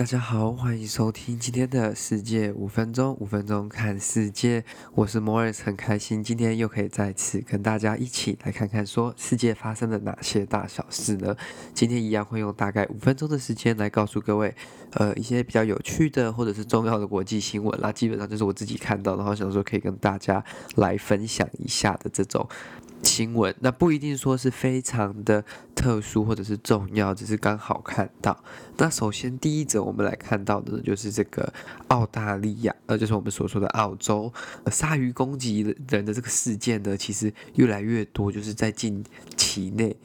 大家好，欢迎收听今天的世界五分钟，五分钟看世界。我是 Morris，很开心今天又可以再次跟大家一起来看看，说世界发生了哪些大小事呢？今天一样会用大概五分钟的时间来告诉各位，呃，一些比较有趣的或者是重要的国际新闻啦。基本上就是我自己看到，然后想说可以跟大家来分享一下的这种。新闻那不一定说是非常的特殊或者是重要，只是刚好看到。那首先第一则我们来看到的就是这个澳大利亚，呃，就是我们所说的澳洲，鲨鱼攻击人的这个事件呢，其实越来越多，就是在近期内。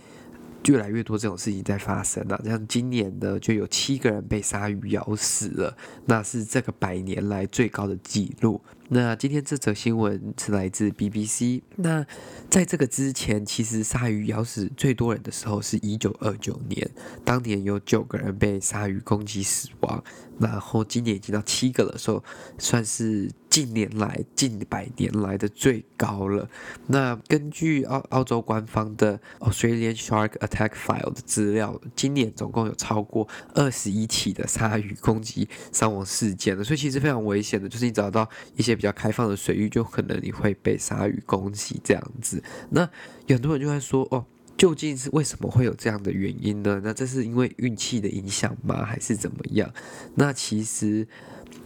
越来越多这种事情在发生了，像今年呢，就有七个人被鲨鱼咬死了，那是这个百年来最高的纪录。那今天这则新闻是来自 BBC。那在这个之前，其实鲨鱼咬死最多人的时候是一九二九年，当年有九个人被鲨鱼攻击死亡。然后今年已经到七个了，说算是近年来近百年来的最高了。那根据澳澳洲官方的 Australian Shark Attack File 的资料，今年总共有超过二十一起的鲨鱼攻击伤亡事件了。所以其实非常危险的，就是你找到一些比较开放的水域，就可能你会被鲨鱼攻击这样子。那有很多人就会说哦。究竟是为什么会有这样的原因呢？那这是因为运气的影响吗？还是怎么样？那其实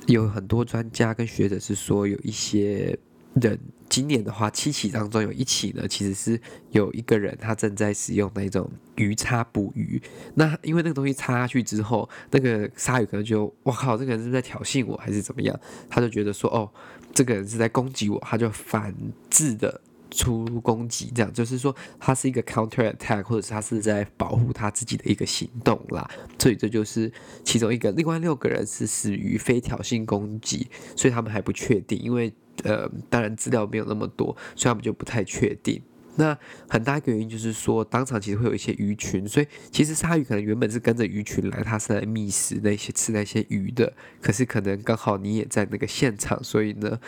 有很多专家跟学者是说，有一些人今年的话，七起当中有一起呢，其实是有一个人他正在使用那种鱼叉捕鱼。那因为那个东西插下去之后，那个鲨鱼可能就我靠，这个人是在挑衅我，还是怎么样？他就觉得说，哦，这个人是在攻击我，他就反制的。出攻击，这样就是说，他是一个 counter attack，或者是他是在保护他自己的一个行动啦。所以这就是其中一个。另外六个人是死于非挑衅攻击，所以他们还不确定，因为呃，当然资料没有那么多，所以他们就不太确定。那很大一个原因就是说，当场其实会有一些鱼群，所以其实鲨鱼可能原本是跟着鱼群来，它是来觅食那些吃那些鱼的。可是可能刚好你也在那个现场，所以呢，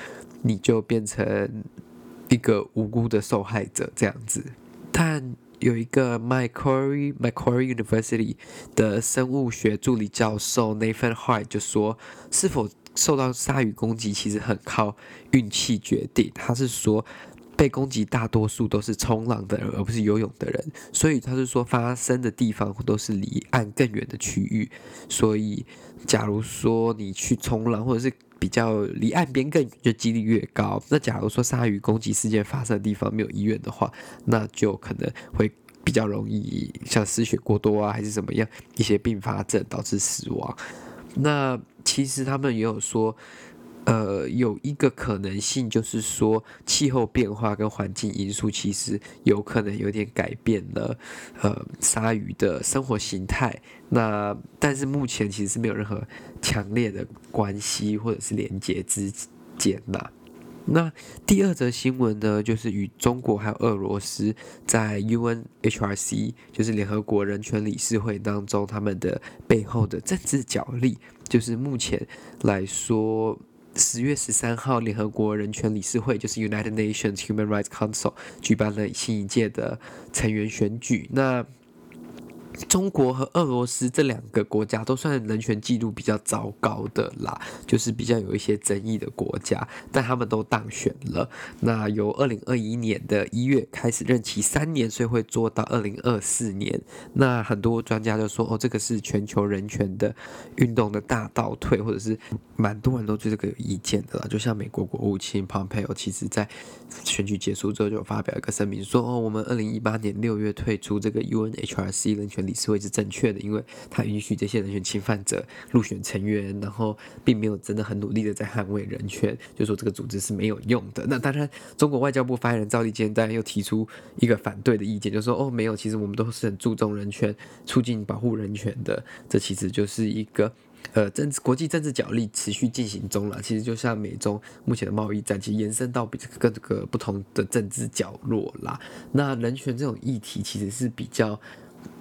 你就变成。一个无辜的受害者这样子，但有一个 Macquarie Macquarie University 的生物学助理教授 Nathan Hart 就说，是否受到鲨鱼攻击其实很靠运气决定。他是说，被攻击大多数都是冲浪的人，而不是游泳的人。所以他是说，发生的地方都是离岸更远的区域。所以，假如说你去冲浪，或者是比较离岸边更远，就几率越高。那假如说鲨鱼攻击事件发生的地方没有医院的话，那就可能会比较容易像失血过多啊，还是怎么样一些并发症导致死亡。那其实他们也有说。呃，有一个可能性就是说，气候变化跟环境因素其实有可能有点改变了，呃，鲨鱼的生活形态。那但是目前其实是没有任何强烈的关系或者是连接之间的。那第二则新闻呢，就是与中国还有俄罗斯在 UNHRC，就是联合国人权理事会当中，他们的背后的政治角力，就是目前来说。十月十三号，联合国人权理事会就是 United Nations Human Rights Council 举办了新一届的成员选举。那中国和俄罗斯这两个国家都算人权记录比较糟糕的啦，就是比较有一些争议的国家，但他们都当选了。那由二零二一年的一月开始任期三年，所以会做到二零二四年。那很多专家就说，哦，这个是全球人权的运动的大倒退，或者是蛮多人都对这个有意见的啦。就像美国国务卿 Pompeo，其实在选举结束之后就发表一个声明说，哦，我们二零一八年六月退出这个 UNHRC 人权理事会是正确的，因为他允许这些人权侵犯者入选成员，然后并没有真的很努力的在捍卫人权，就说这个组织是没有用的。那当然，中国外交部发言人赵立坚当然又提出一个反对的意见，就说哦，没有，其实我们都是很注重人权、促进保护人权的。这其实就是一个呃政治国际政治角力持续进行中了。其实就像美中目前的贸易战，其实延伸到各个不同的政治角落啦。那人权这种议题其实是比较。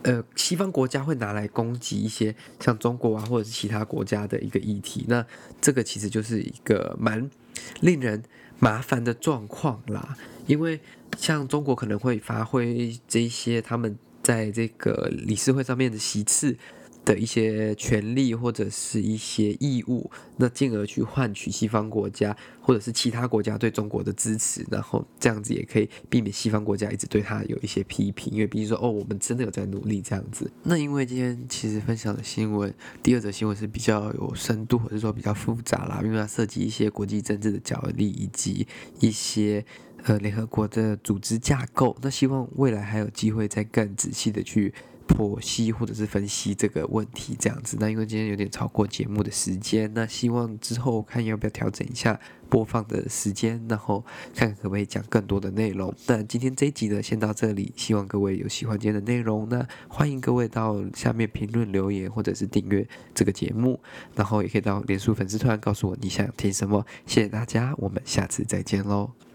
呃，西方国家会拿来攻击一些像中国啊，或者是其他国家的一个议题，那这个其实就是一个蛮令人麻烦的状况啦。因为像中国可能会发挥这些他们在这个理事会上面的席次的一些权利或者是一些义务，那进而去换取西方国家或者是其他国家对中国的支持，然后这样子也可以避免西方国家一直对他有一些批评，因为比如说哦，我们真的有在努力这样子。那因为今天其实分享的新闻，第二则新闻是比较有深度或者说比较复杂啦，因为它涉及一些国际政治的角力以及一些呃联合国的组织架构。那希望未来还有机会再更仔细的去。剖析或者是分析这个问题，这样子。那因为今天有点超过节目的时间，那希望之后看要不要调整一下播放的时间，然后看可不可以讲更多的内容。那今天这一集呢，先到这里。希望各位有喜欢今天的内容，那欢迎各位到下面评论留言或者是订阅这个节目，然后也可以到脸书粉丝团告诉我你想听什么。谢谢大家，我们下次再见喽。